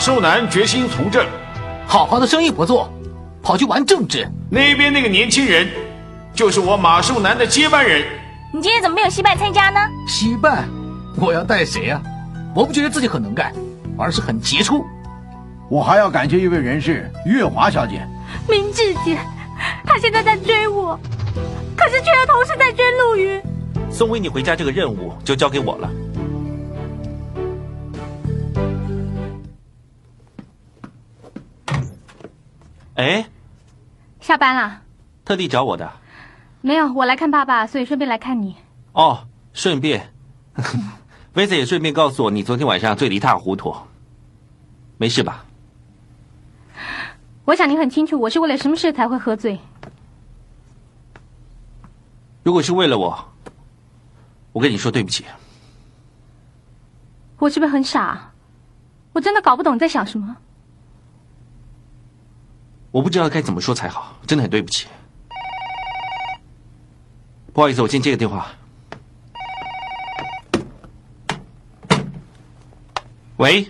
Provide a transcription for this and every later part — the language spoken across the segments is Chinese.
寿南决心从政，好好的生意不做，跑去玩政治。那边那个年轻人，就是我马寿南的接班人。你今天怎么没有惜败参加呢？惜败，我要带谁啊？我不觉得自己很能干，而是很杰出。我还要感谢一位人士，月华小姐。明智姐，她现在在追我，可是却又同时在追陆云。送维你回家这个任务就交给我了。哎，下班了？特地找我的？没有，我来看爸爸，所以顺便来看你。哦，顺便，威斯也顺便告诉我你昨天晚上醉得一塌糊涂，没事吧？我想你很清楚，我是为了什么事才会喝醉。如果是为了我，我跟你说对不起。我是不是很傻？我真的搞不懂你在想什么。我不知道该怎么说才好，真的很对不起。不好意思，我先接个电话。喂，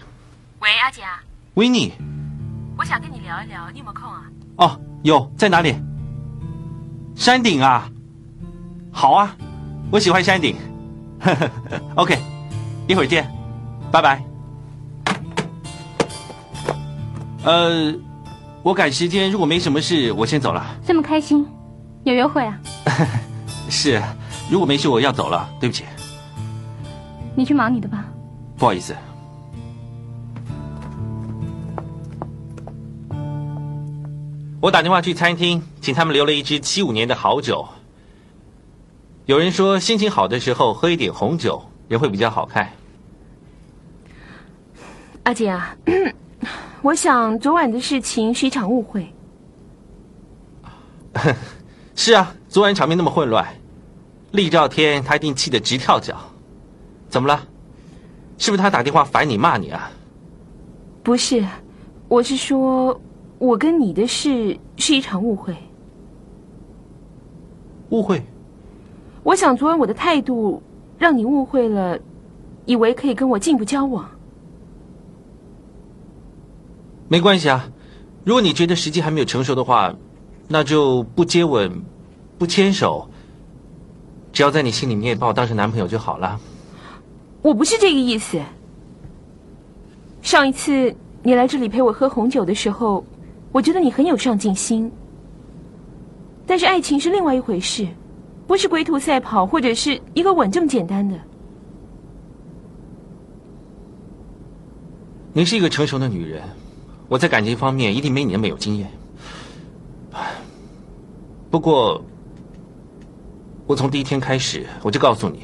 喂，阿姐啊，维尼。我想跟你聊一聊，你有没有空啊？哦，有，在哪里？山顶啊。好啊，我喜欢山顶。OK，一会儿见，拜拜。呃。我赶时间，如果没什么事，我先走了。这么开心，有约会啊？是，如果没事，我要走了。对不起。你去忙你的吧。不好意思。我打电话去餐厅，请他们留了一支七五年的好酒。有人说，心情好的时候喝一点红酒，人会比较好看。阿姐啊。我想昨晚的事情是一场误会。是啊，昨晚场面那么混乱，厉兆天他一定气得直跳脚。怎么了？是不是他打电话烦你骂你啊？不是，我是说，我跟你的事是一场误会。误会？我想昨晚我的态度让你误会了，以为可以跟我进一步交往。没关系啊，如果你觉得时机还没有成熟的话，那就不接吻，不牵手，只要在你心里面把我当成男朋友就好了。我不是这个意思。上一次你来这里陪我喝红酒的时候，我觉得你很有上进心。但是爱情是另外一回事，不是龟兔赛跑或者是一个吻这么简单的。你是一个成熟的女人。我在感情方面一定没你那么有经验，不过我从第一天开始我就告诉你，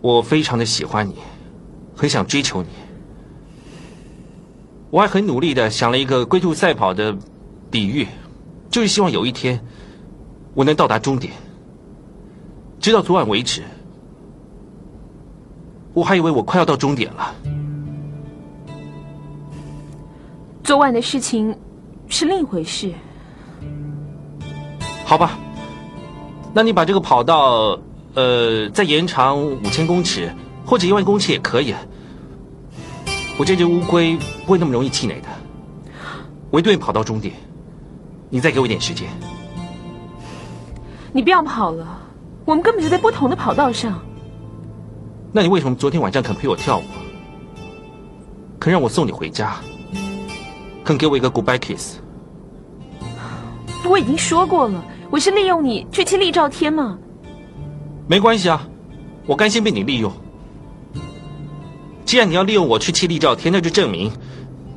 我非常的喜欢你，很想追求你，我还很努力的想了一个龟兔赛跑的比喻，就是希望有一天我能到达终点。直到昨晚为止，我还以为我快要到终点了。昨晚的事情是另一回事。好吧，那你把这个跑道，呃，再延长五千公尺或者一万公尺也可以。我这只乌龟不会那么容易气馁的。我一定会跑到终点。你再给我一点时间。你不要跑了，我们根本就在不同的跑道上。那你为什么昨天晚上肯陪我跳舞？肯让我送你回家？肯给我一个 goodbye kiss？我已经说过了，我是利用你去气厉兆天嘛。没关系啊，我甘心被你利用。既然你要利用我去气厉兆天，那就证明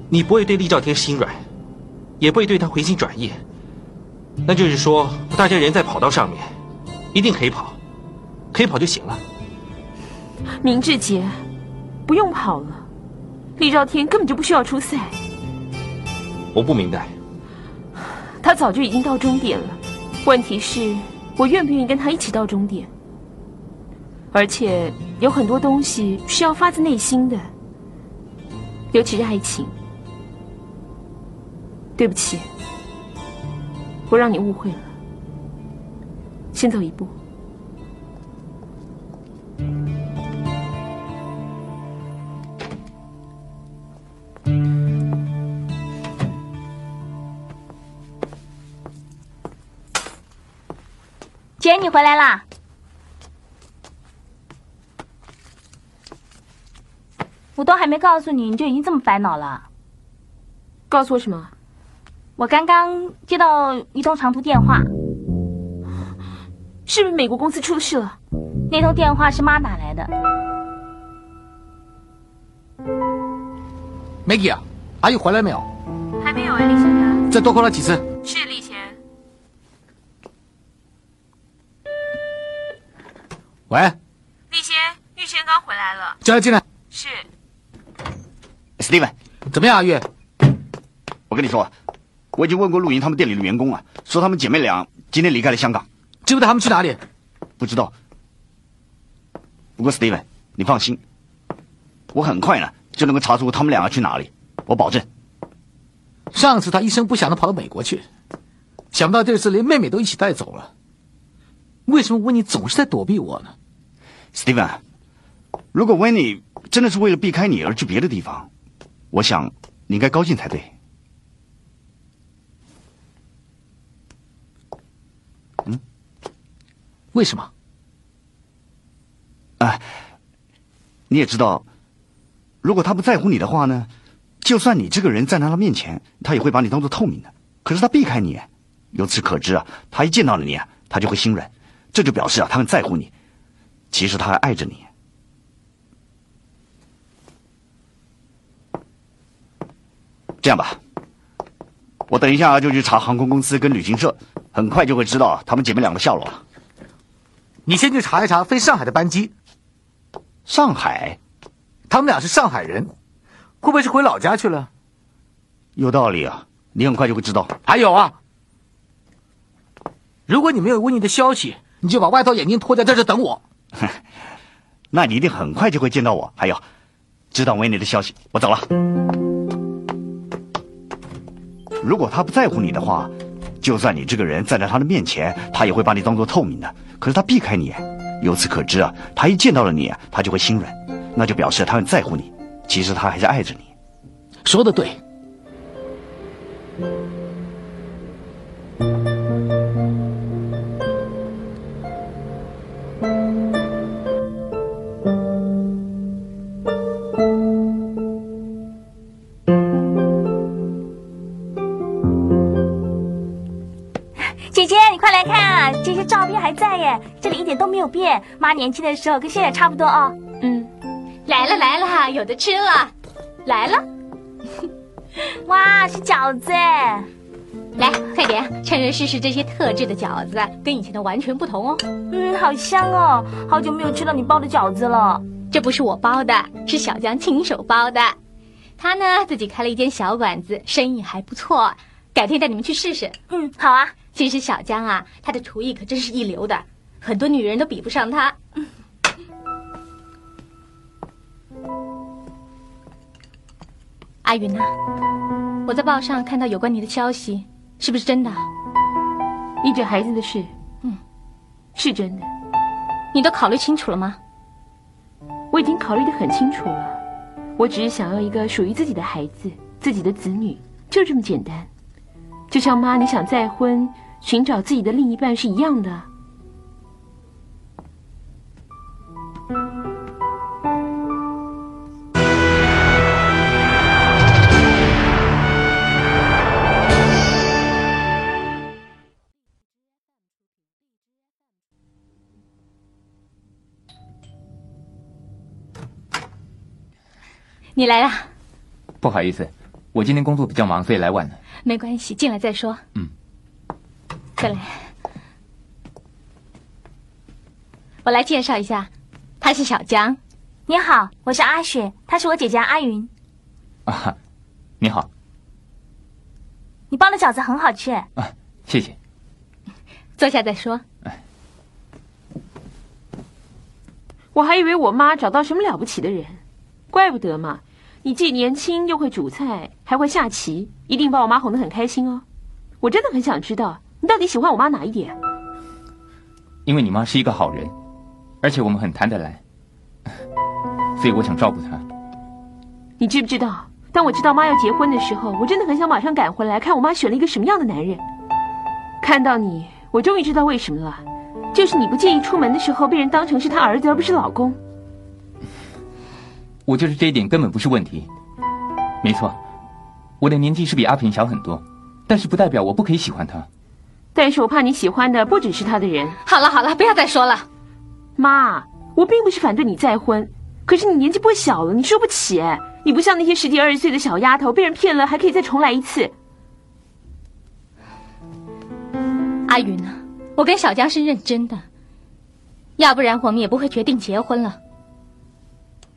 你不会对厉兆天心软，也不会对他回心转意。那就是说，大家人在跑道上面，一定可以跑，可以跑就行了。明志杰，不用跑了，厉兆天根本就不需要出赛。我不明白。他早就已经到终点了，问题是，我愿不愿意跟他一起到终点？而且有很多东西是要发自内心的，尤其是爱情。对不起。我让你误会了，先走一步。姐，你回来啦！我都还没告诉你，你就已经这么烦恼了。告诉我什么？我刚刚接到一通长途电话，是不是美国公司出事了？那通电话是妈打来的。Maggie 啊，阿姨回来没有？还没有哎，李先生。再多 call 他几次。喂。立先，玉先刚回来了。叫他进来。是。Steven，怎么样，阿月？我跟你说。我已经问过陆莹他们店里的员工了，说他们姐妹俩今天离开了香港，知不知道他们去哪里？不知道。不过 Steven，你放心，我很快呢就能够查出他们两个去哪里，我保证。上次他一声不响的跑到美国去，想不到这次连妹妹都一起带走了。为什么温妮总是在躲避我呢？Steven，如果 w i n n e 真的是为了避开你而去别的地方，我想你应该高兴才对。嗯为什么？哎，你也知道，如果他不在乎你的话呢，就算你这个人站在他面前，他也会把你当做透明的。可是他避开你，由此可知啊，他一见到了你啊，他就会心软，这就表示啊，他很在乎你。其实他还爱着你。这样吧，我等一下就去查航空公司跟旅行社，很快就会知道他们姐妹俩的下落了。你先去查一查飞上海的班机。上海，他们俩是上海人，会不会是回老家去了？有道理啊，你很快就会知道。还有啊，如果你没有温妮的消息，你就把外套、眼镜脱掉，在这等我。那你一定很快就会见到我。还有，知道维尼的消息，我走了。如果他不在乎你的话。就算你这个人站在他的面前，他也会把你当做透明的。可是他避开你，由此可知啊，他一见到了你，他就会心软，那就表示他很在乎你。其实他还是爱着你。说的对。变，妈年轻的时候跟现在差不多哦。嗯，来了来了，有的吃了，来了。哇，是饺子哎！来，快点，趁热试试这些特制的饺子，跟以前的完全不同哦。嗯，好香哦，好久没有吃到你包的饺子了。这不是我包的，是小江亲手包的。他呢自己开了一间小馆子，生意还不错。改天带你们去试试。嗯，好啊。其实小江啊，他的厨艺可真是一流的。很多女人都比不上他。阿云呐，我在报上看到有关你的消息，是不是真的？你这孩子的事，嗯，是真的。你都考虑清楚了吗？我已经考虑的很清楚了。我只是想要一个属于自己的孩子，自己的子女，就这么简单。就像妈，你想再婚，寻找自己的另一半是一样的。你来了，不好意思，我今天工作比较忙，所以来晚了。没关系，进来再说。嗯，再来，我来介绍一下，他是小江。你好，我是阿雪，她是我姐姐阿云。啊，你好。你包的饺子很好吃。啊，谢谢。坐下再说。我还以为我妈找到什么了不起的人，怪不得嘛。你既年轻又会煮菜，还会下棋，一定把我妈哄得很开心哦。我真的很想知道你到底喜欢我妈哪一点。因为你妈是一个好人，而且我们很谈得来，所以我想照顾她。你知不知道，当我知道妈要结婚的时候，我真的很想马上赶回来看我妈选了一个什么样的男人。看到你，我终于知道为什么了，就是你不介意出门的时候被人当成是他儿子而不是老公。我就是这一点根本不是问题，没错，我的年纪是比阿平小很多，但是不代表我不可以喜欢他。但是我怕你喜欢的不只是他的人。好了好了，不要再说了，妈，我并不是反对你再婚，可是你年纪不小了，你输不起，你不像那些十几二十岁的小丫头，被人骗了还可以再重来一次。阿云啊，我跟小江是认真的，要不然我们也不会决定结婚了。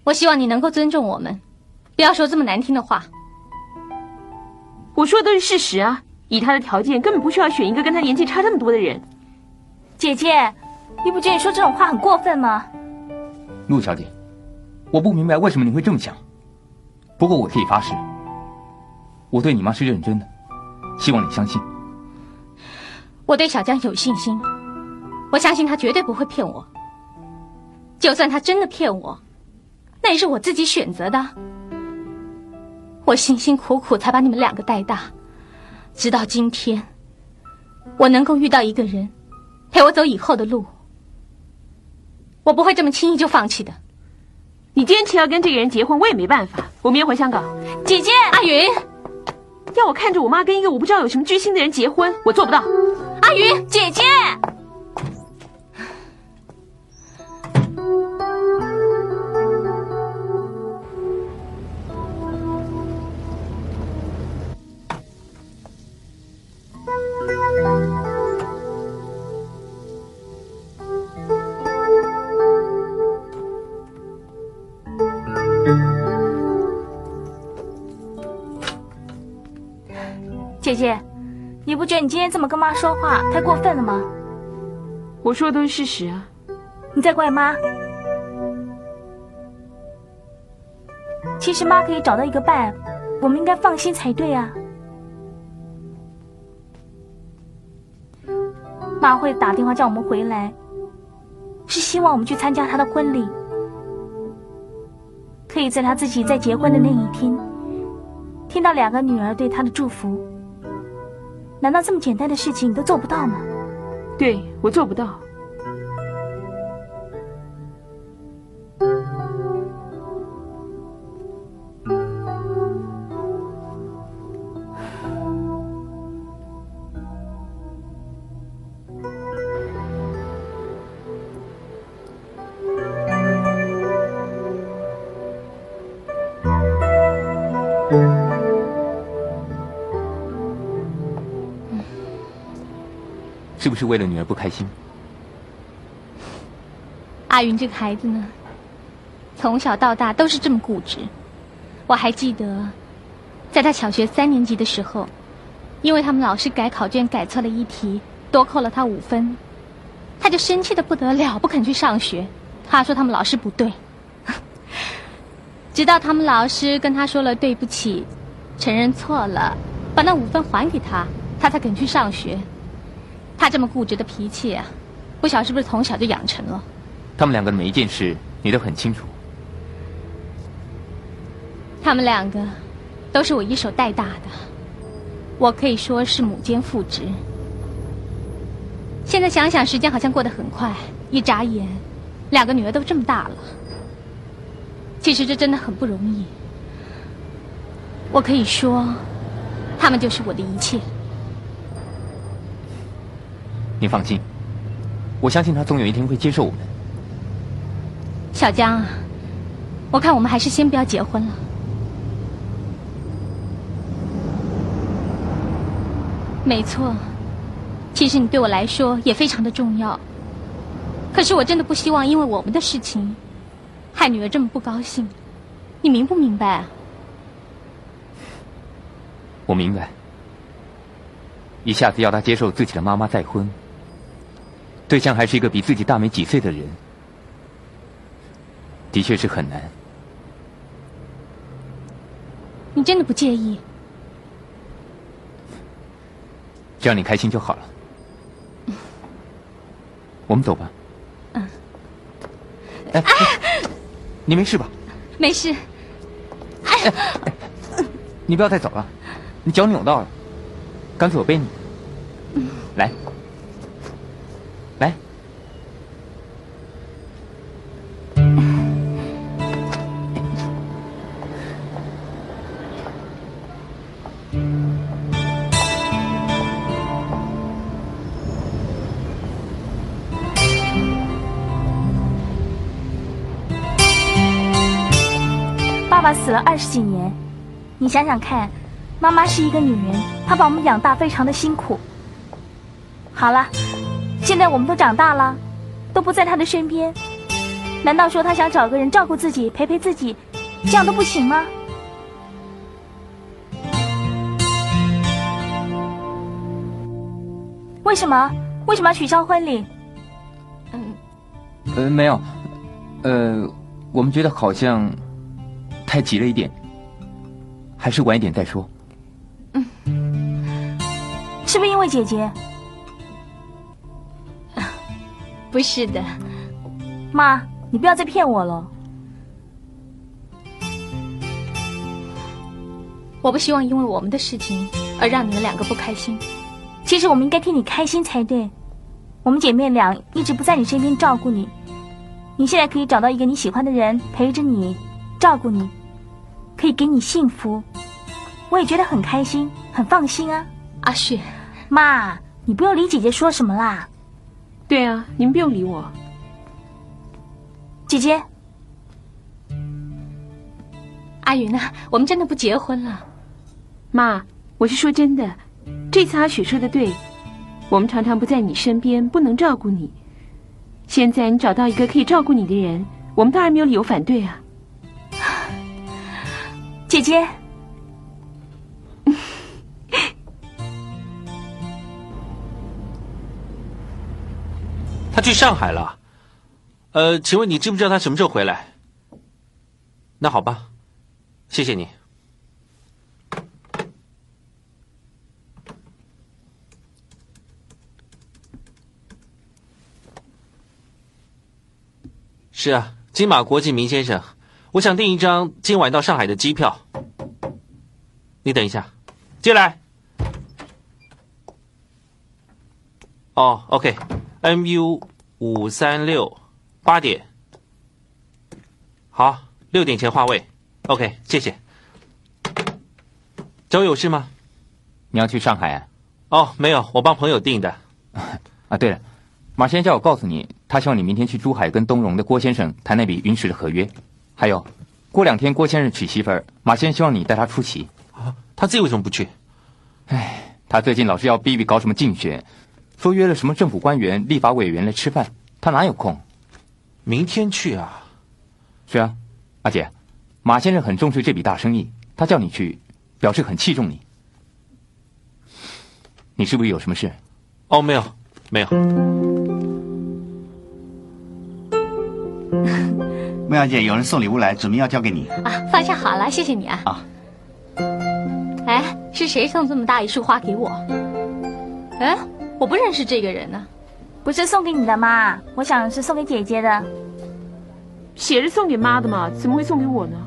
我希望你能够尊重我们，不要说这么难听的话。我说的都是事实啊！以他的条件，根本不需要选一个跟他年纪差这么多的人。姐姐，你不觉得你说这种话很过分吗？陆小姐，我不明白为什么你会这么想。不过我可以发誓，我对你妈是认真的，希望你相信。我对小江有信心，我相信他绝对不会骗我。就算他真的骗我。那也是我自己选择的，我辛辛苦苦才把你们两个带大，直到今天，我能够遇到一个人，陪我走以后的路，我不会这么轻易就放弃的。你坚持要跟这个人结婚，我也没办法。我明天回香港。姐姐，阿云，要我看着我妈跟一个我不知道有什么居心的人结婚，我做不到。阿云，姐姐。姐姐，你不觉得你今天这么跟妈说话太过分了吗？我说的都是事实啊！你在怪妈？其实妈可以找到一个伴，我们应该放心才对啊！妈会打电话叫我们回来，是希望我们去参加她的婚礼，可以在她自己在结婚的那一天，听到两个女儿对她的祝福。难道这么简单的事情你都做不到吗？对我做不到。是不是为了女儿不开心？阿云这个孩子呢，从小到大都是这么固执。我还记得，在他小学三年级的时候，因为他们老师改考卷改错了一题，多扣了他五分。他就生气的不得了，不肯去上学。他说他们老师不对，直到他们老师跟他说了对不起，承认错了，把那五分还给他，他才肯去上学。他这么固执的脾气啊，不晓得是不是从小就养成了。他们两个的每一件事，你都很清楚。他们两个都是我一手带大的，我可以说是母兼父职。现在想想，时间好像过得很快，一眨眼，两个女儿都这么大了。其实这真的很不容易。我可以说，他们就是我的一切。你放心，我相信他总有一天会接受我们。小江啊，我看我们还是先不要结婚了。没错。其实你对我来说也非常的重要，可是我真的不希望因为我们的事情，害女儿这么不高兴，你明不明白啊？我明白，一下子要她接受自己的妈妈再婚，对象还是一个比自己大没几岁的人，的确是很难。你真的不介意？只要你开心就好了。我们走吧。嗯。哎，你没事吧？没事。哎，你不要再走了，你脚扭到了，干脆我背你。来，来。爸爸死了二十几年，你想想看，妈妈是一个女人，她把我们养大非常的辛苦。好了，现在我们都长大了，都不在她的身边，难道说她想找个人照顾自己、陪陪自己，这样都不行吗？为什么？为什么要取消婚礼？嗯，呃，没有，呃，我们觉得好像。太急了一点，还是晚一点再说。嗯，是不是因为姐姐？不是的，妈，你不要再骗我了。我不希望因为我们的事情而让你们两个不开心。其实我们应该替你开心才对。我们姐妹俩一直不在你身边照顾你，你现在可以找到一个你喜欢的人陪着你，照顾你。可以给你幸福，我也觉得很开心，很放心啊。阿雪，妈，你不用理姐姐说什么啦。对啊，你们不用理我。姐姐，阿云呢？我们真的不结婚了。妈，我是说真的，这次阿雪说的对，我们常常不在你身边，不能照顾你。现在你找到一个可以照顾你的人，我们当然没有理由反对啊。姐姐，他去上海了。呃，请问你知不知道他什么时候回来？那好吧，谢谢你。是啊，金马国际明先生。我想订一张今晚到上海的机票。你等一下，进来。哦，OK，MU 五三六八点，好，六点前话位。OK，谢谢。找我有事吗？你要去上海啊？哦，没有，我帮朋友订的。啊，对了，马先生叫我告诉你，他希望你明天去珠海跟东荣的郭先生谈那笔云石的合约。还有，过两天郭先生娶媳妇儿，马先生希望你带他出席。啊，他自己为什么不去？哎，他最近老是要逼逼搞什么竞选，说约了什么政府官员、立法委员来吃饭，他哪有空？明天去啊？是啊，阿姐，马先生很重视这笔大生意，他叫你去，表示很器重你。你是不是有什么事？哦，没有，没有。媚雅姐，有人送礼物来，指明要交给你。啊，放下好了，谢谢你啊。啊。哎，是谁送这么大一束花给我？哎，我不认识这个人呢。不是送给你的吗？我想是送给姐姐的。写着送给妈的嘛，怎么会送给我呢？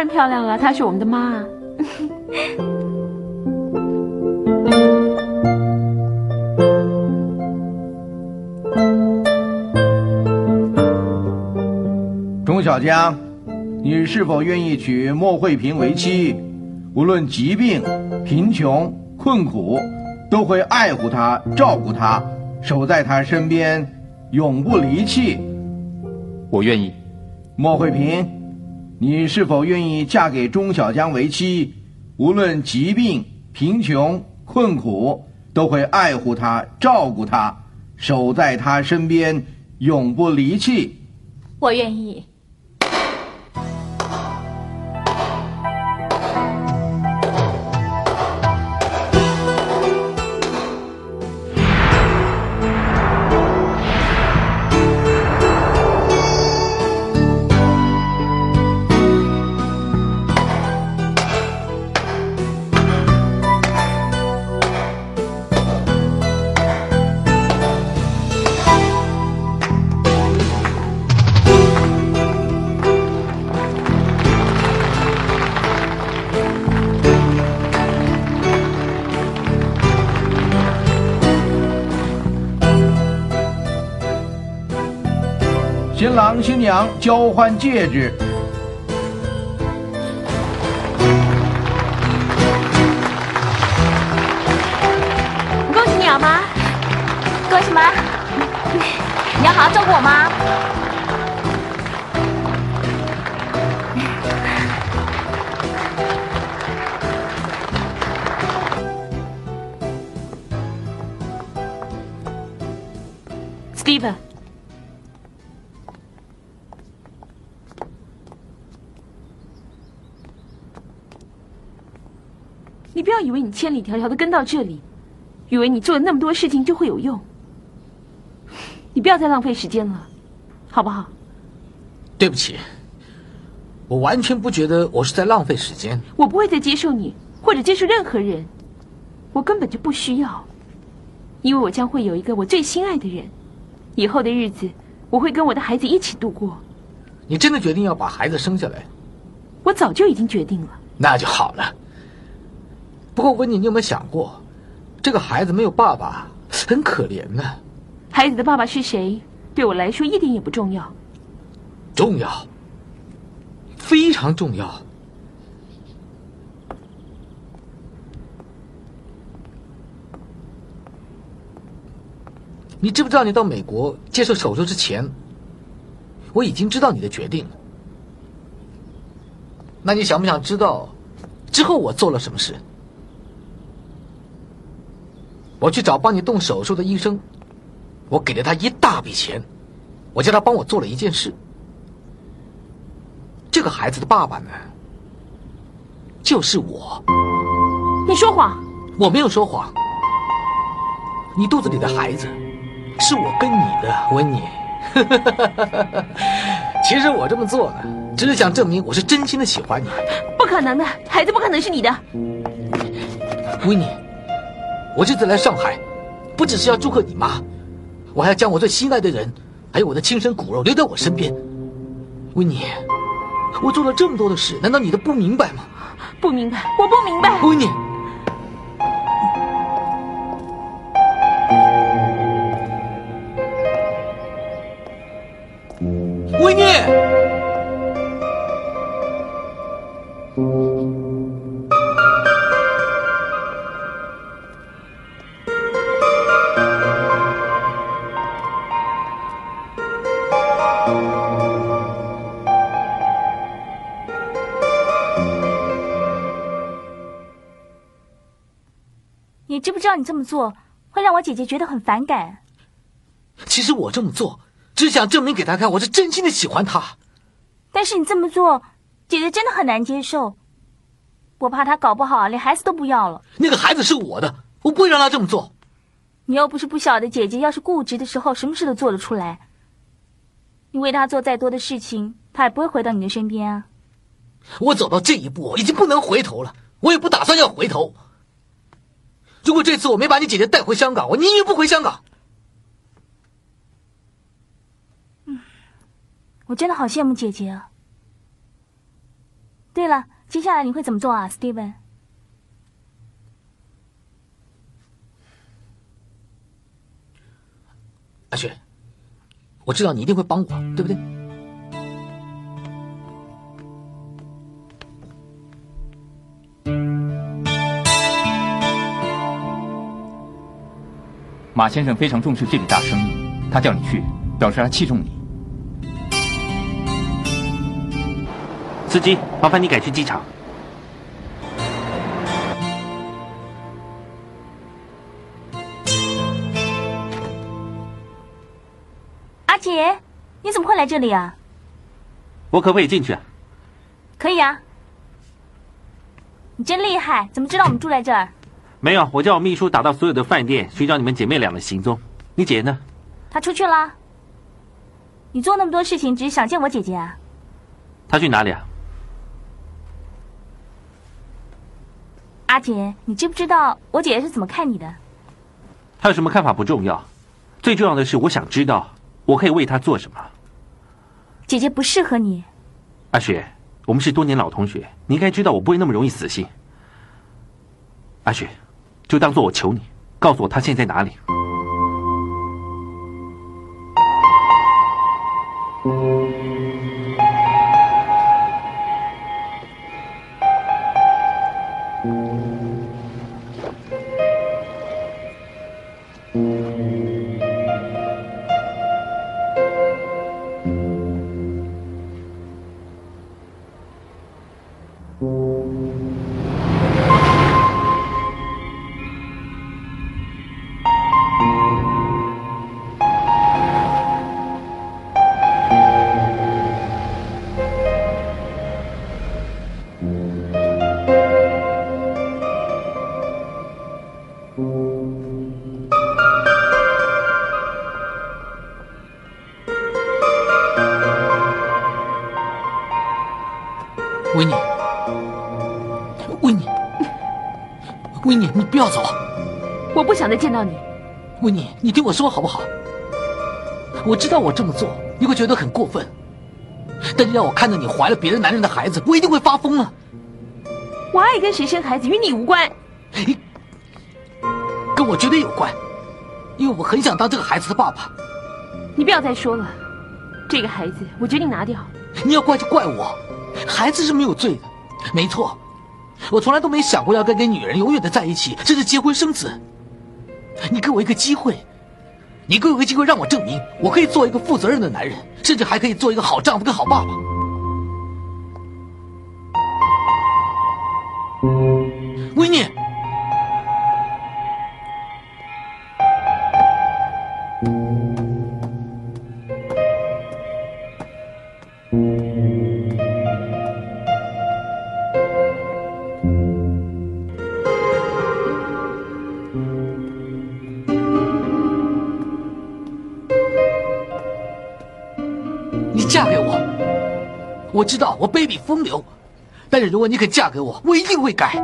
然漂亮了，她是我们的妈。钟小江，你是否愿意娶莫慧萍为妻？无论疾病、贫穷、困苦，都会爱护她、照顾她，守在她身边，永不离弃。我愿意。莫慧萍，你是否愿意嫁给钟小江为妻？无论疾病、贫穷、困苦，都会爱护她、照顾她，守在她身边，永不离弃。我愿意。娘交换戒指。恭喜你啊，妈！恭喜妈！你要好好照顾我妈。千里迢迢的跟到这里，以为你做了那么多事情就会有用。你不要再浪费时间了，好不好？对不起，我完全不觉得我是在浪费时间。我不会再接受你，或者接受任何人，我根本就不需要，因为我将会有一个我最心爱的人，以后的日子我会跟我的孩子一起度过。你真的决定要把孩子生下来？我早就已经决定了。那就好了。不过，温妮，你有没有想过，这个孩子没有爸爸，很可怜呢。孩子的爸爸是谁，对我来说一点也不重要。重要，非常重要。你知不知道，你到美国接受手术之前，我已经知道你的决定了。那你想不想知道，之后我做了什么事？我去找帮你动手术的医生，我给了他一大笔钱，我叫他帮我做了一件事。这个孩子的爸爸呢，就是我。你说谎！我没有说谎。你肚子里的孩子，是我跟你的，温妮。其实我这么做呢，只是想证明我是真心的喜欢你。不可能的，孩子不可能是你的。温妮，我这次来上海，不只是要祝贺你妈，我还要将我最心爱的人，还有我的亲生骨肉留在我身边。维尼，我做了这么多的事，难道你都不明白吗？不明白，我不明白。温妮。道你这么做会让我姐姐觉得很反感？其实我这么做，只想证明给他看，我是真心的喜欢他。但是你这么做，姐姐真的很难接受。我怕她搞不好连孩子都不要了。那个孩子是我的，我不会让他这么做。你又不是不晓得，姐姐要是固执的时候，什么事都做得出来。你为她做再多的事情，她也不会回到你的身边啊。我走到这一步，已经不能回头了，我也不打算要回头。如果这次我没把你姐姐带回香港，我宁愿不回香港。嗯，我真的好羡慕姐姐啊。对了，接下来你会怎么做啊，Steven？阿雪，我知道你一定会帮我，对不对？马先生非常重视这笔大生意，他叫你去，表示他器重你。司机，麻烦你改去机场。阿杰，你怎么会来这里啊？我可不可以进去啊？可以啊。你真厉害，怎么知道我们住在这儿？没有，我叫我秘书打到所有的饭店寻找你们姐妹俩的行踪。你姐呢？她出去了。你做那么多事情，只是想见我姐姐啊？她去哪里啊？阿姐，你知不知道我姐姐是怎么看你的？她有什么看法不重要，最重要的是我想知道我可以为她做什么。姐姐不适合你。阿雪，我们是多年老同学，你应该知道我不会那么容易死心。阿雪，就当做我求你，告诉我他现在在哪里。我不想再见到你。维尼，你听我说好不好？我知道我这么做你会觉得很过分，但是让我看到你怀了别的男人的孩子，我一定会发疯了。我爱跟谁生孩子与你无关，跟我绝对有关，因为我很想当这个孩子的爸爸。你不要再说了，这个孩子我决定拿掉。你要怪就怪我。孩子是没有罪的，没错，我从来都没想过要跟个女人永远的在一起，甚至结婚生子。你给我一个机会，你给我一个机会，让我证明我可以做一个负责任的男人，甚至还可以做一个好丈夫跟好爸爸。知道我卑鄙风流，但是如果你肯嫁给我，我一定会改。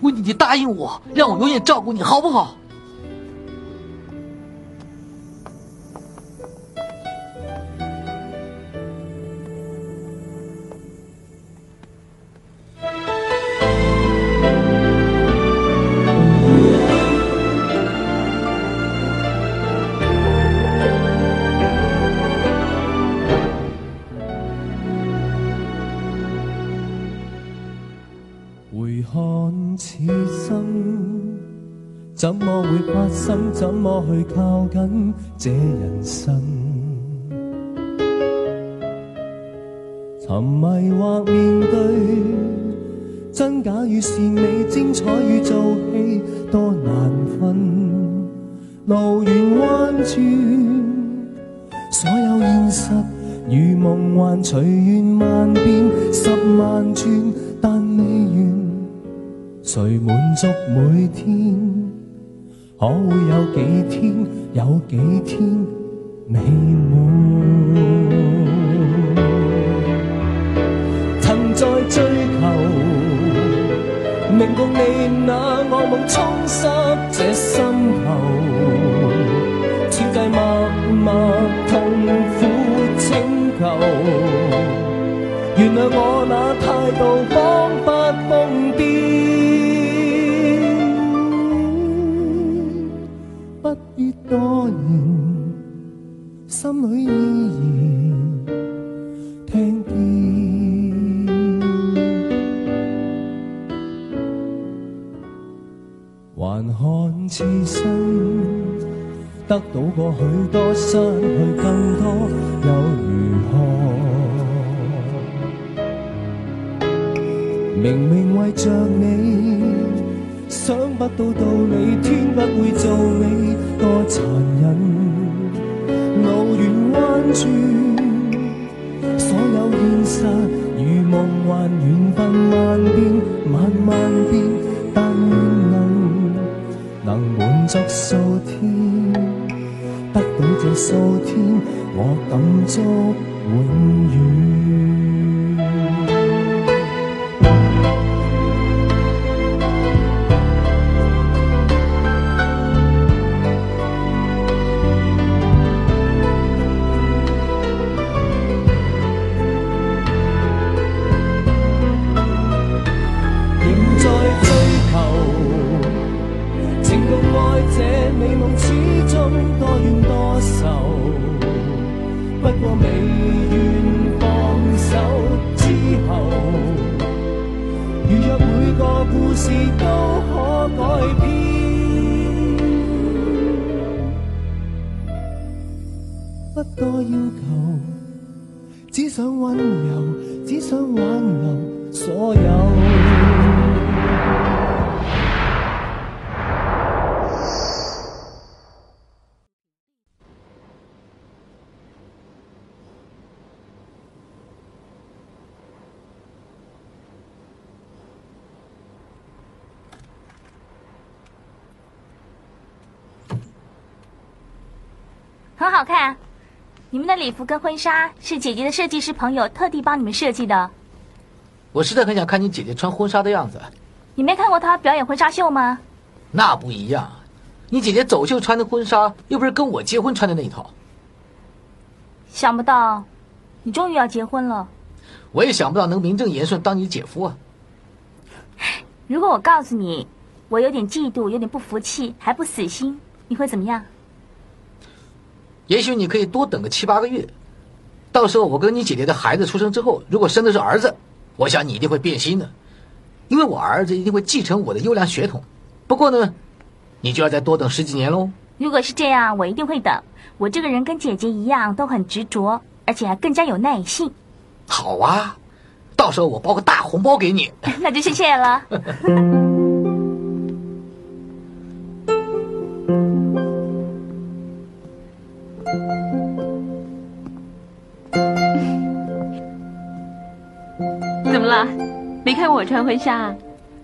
温迪，你答应我，让我永远照顾你，好不好？会发生？怎么去靠近这人生？沉迷或面对，真假与善美，精彩与做戏，多难分。路远弯转，所有现实如梦幻，随缘万变，十万转，但未完。谁满足每天？可会有几天？有几天美满？曾在追求，明共你那惡夢沖濕這心頭，千計默默痛苦請求，原諒我那態度看此生得到过許多，失去更多，又如何？明明為着你，想不到道理，天不會做你，多殘忍。路圓彎轉，所有現實如夢幻，緣分作数天，得到这数天，我感触永远。事都可改变，不多要求，只想温柔，只想挽留所有。很好看。你们的礼服跟婚纱是姐姐的设计师朋友特地帮你们设计的。我实在很想看你姐姐穿婚纱的样子。你没看过她表演婚纱秀吗？那不一样，你姐姐走秀穿的婚纱又不是跟我结婚穿的那一套。想不到，你终于要结婚了。我也想不到能名正言顺当你姐夫啊。如果我告诉你，我有点嫉妒，有点不服气，还不死心，你会怎么样？也许你可以多等个七八个月，到时候我跟你姐姐的孩子出生之后，如果生的是儿子，我想你一定会变心的，因为我儿子一定会继承我的优良血统。不过呢，你就要再多等十几年喽。如果是这样，我一定会等。我这个人跟姐姐一样，都很执着，而且还更加有耐性。好啊，到时候我包个大红包给你。那就谢谢了。怎么了？没看过我穿婚纱？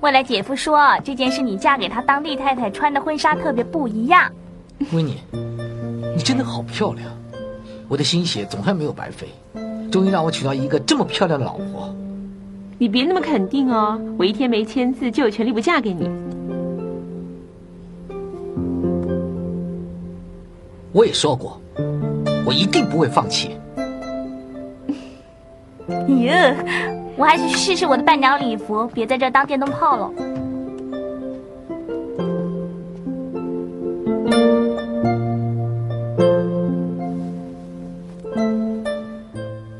未来姐夫说这件是你嫁给他当地太太穿的婚纱特别不一样。维尼，你真的好漂亮，我的心血总算没有白费，终于让我娶到一个这么漂亮的老婆。你别那么肯定哦，我一天没签字就有权利不嫁给你。我也说过，我一定不会放弃。哟，我还是去试试我的伴娘礼服，别在这儿当电灯泡了。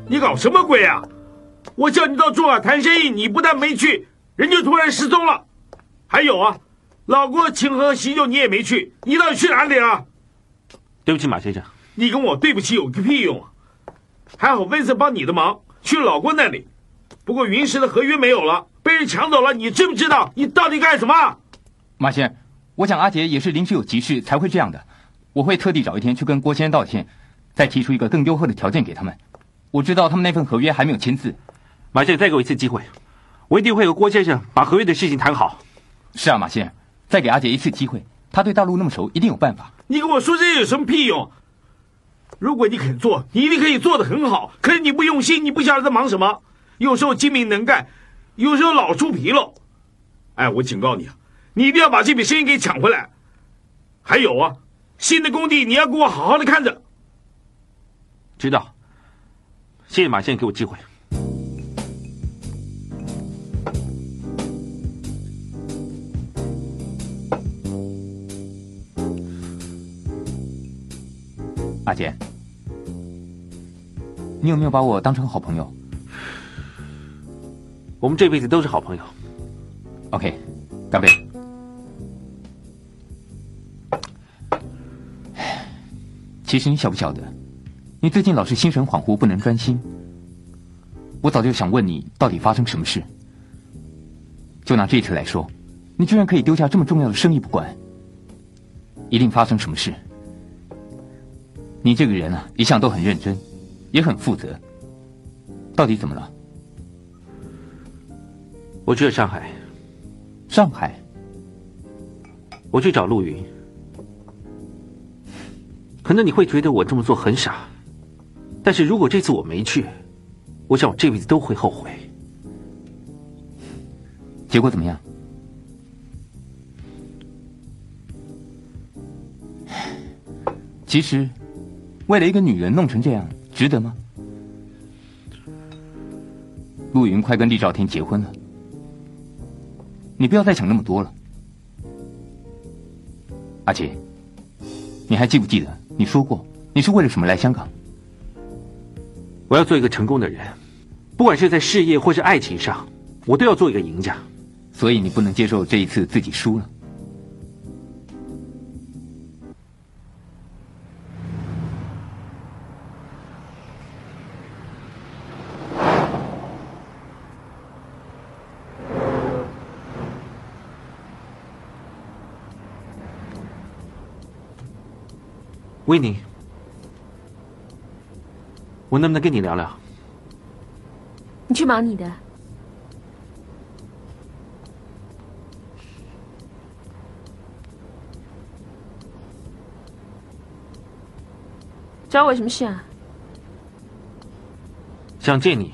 你搞什么鬼啊！我叫你到珠海谈生意，你不但没去，人就突然失踪了。还有啊，老郭请喝喜酒你也没去，你到底去哪里了？对不起，马先生。你跟我对不起有个屁用啊！还好温森帮你的忙，去老郭那里。不过云石的合约没有了，被人抢走了，你知不知道？你到底干什么？马先生，我想阿杰也是临时有急事才会这样的。我会特地找一天去跟郭先生道歉，再提出一个更优厚的条件给他们。我知道他们那份合约还没有签字。马先生，再给我一次机会，我一定会和郭先生把合约的事情谈好。是啊，马先生，再给阿杰一次机会，他对大陆那么熟，一定有办法。你跟我说这有什么屁用？如果你肯做，你一定可以做得很好。可是你不用心，你不晓得在忙什么。有时候精明能干，有时候老出纰漏。哎，我警告你啊，你一定要把这笔生意给抢回来。还有啊，新的工地你要给我好好的看着。知道。谢谢马先生给我机会。你有没有把我当成好朋友？我们这辈子都是好朋友。OK，干杯。其实你晓不晓得，你最近老是心神恍惚，不能专心。我早就想问你，到底发生什么事？就拿这次来说，你居然可以丢下这么重要的生意不管，一定发生什么事。你这个人啊，一向都很认真，也很负责。到底怎么了？我去了上海。上海。我去找陆云。可能你会觉得我这么做很傻，但是如果这次我没去，我想我这辈子都会后悔。结果怎么样？其实。为了一个女人弄成这样，值得吗？陆云快跟厉兆天结婚了，你不要再想那么多了。阿杰，你还记不记得你说过你是为了什么来香港？我要做一个成功的人，不管是在事业或是爱情上，我都要做一个赢家。所以你不能接受这一次自己输了。维尼，我能不能跟你聊聊？你去忙你的。找我什么事啊？想见你。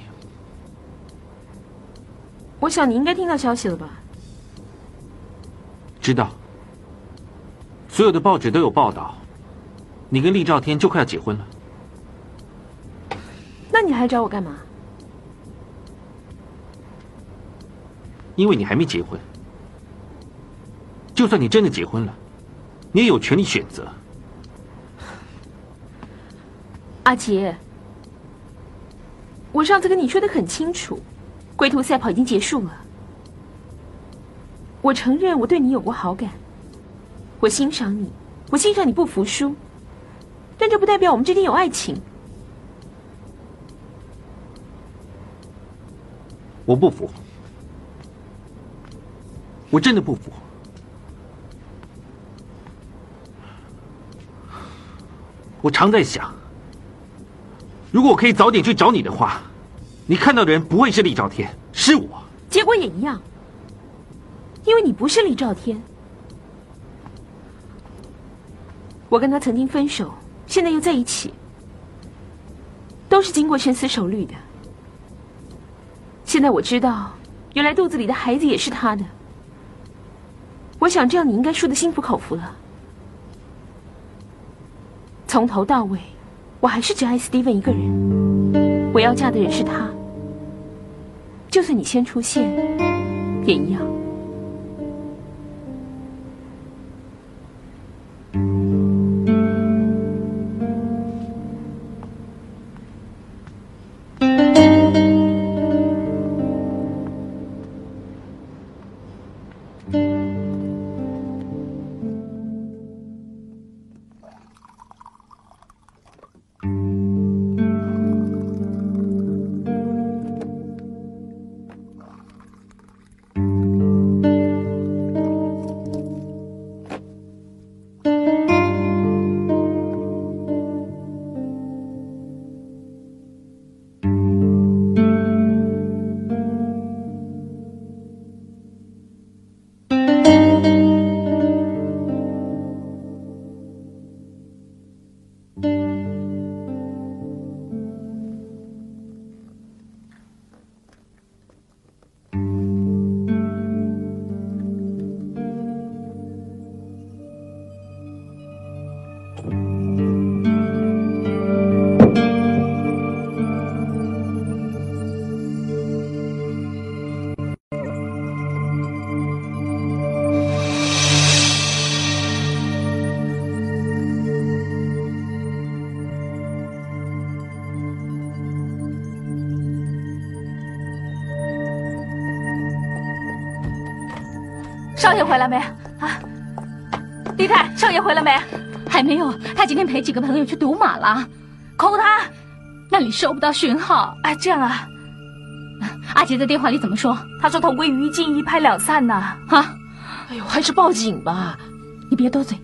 我想你应该听到消息了吧？知道。所有的报纸都有报道。你跟厉兆天就快要结婚了，那你还找我干嘛？因为你还没结婚。就算你真的结婚了，你也有权利选择。阿杰，我上次跟你说的很清楚，龟兔赛跑已经结束了。我承认我对你有过好感，我欣赏你，我欣赏你不服输。但这不代表我们之间有爱情。我不服，我真的不服。我常在想，如果我可以早点去找你的话，你看到的人不会是厉兆天，是我。结果也一样，因为你不是厉兆天。我跟他曾经分手。现在又在一起，都是经过深思熟虑的。现在我知道，原来肚子里的孩子也是他的。我想这样你应该说的心服口服了。从头到尾，我还是只爱 Steven 一个人。我要嫁的人是他，就算你先出现，也一样。回来没？啊，李太，少爷回来没？还没有，他今天陪几个朋友去赌马了。扣他，那里收不到讯号。哎，这样啊。阿杰在电话里怎么说？他说同归于尽，一拍两散呢。啊，哎呦，还是报警吧。你别多嘴。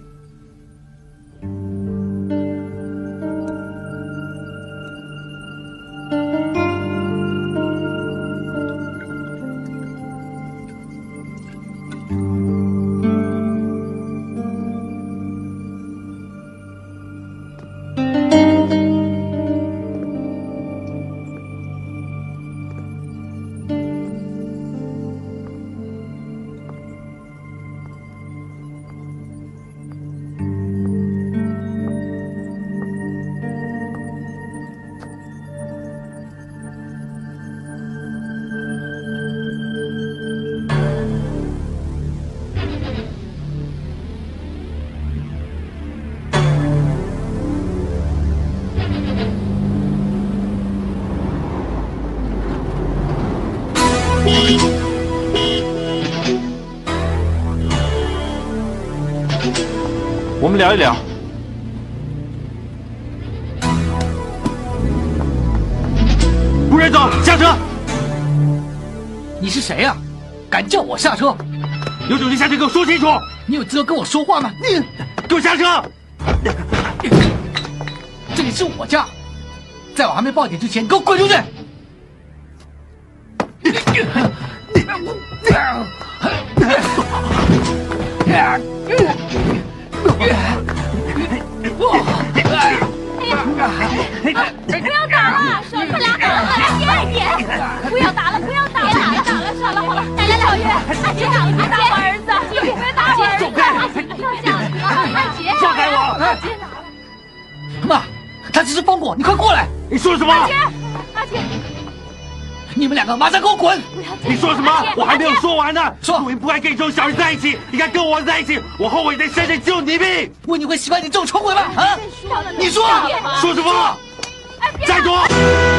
聊一聊。不准走，下车！你是谁呀、敢叫我下车？有种就下车给我说清楚！你有资格跟我说话吗？你给我下车！这里是我家，在我还没报警之前，给我滚出去！不要打了，少爷，快拉倒了，阿杰，不要打了，不要打了，打了，打了，算了，好了，来来，少爷，阿杰打了，别打我儿子，别别打我儿子，走开阿杰，阿杰，放开我阿杰哪？妈，他只是放过你，快过来！你说什么？阿杰，阿杰，你们两个马上给我滚！你说什么？我还没有说完呢。说陆云不该跟你这种小人在一起，应该跟我在一起。我后悔在身上只有你命。问你会喜欢你这种穷鬼吗？啊？你说说什么？站住！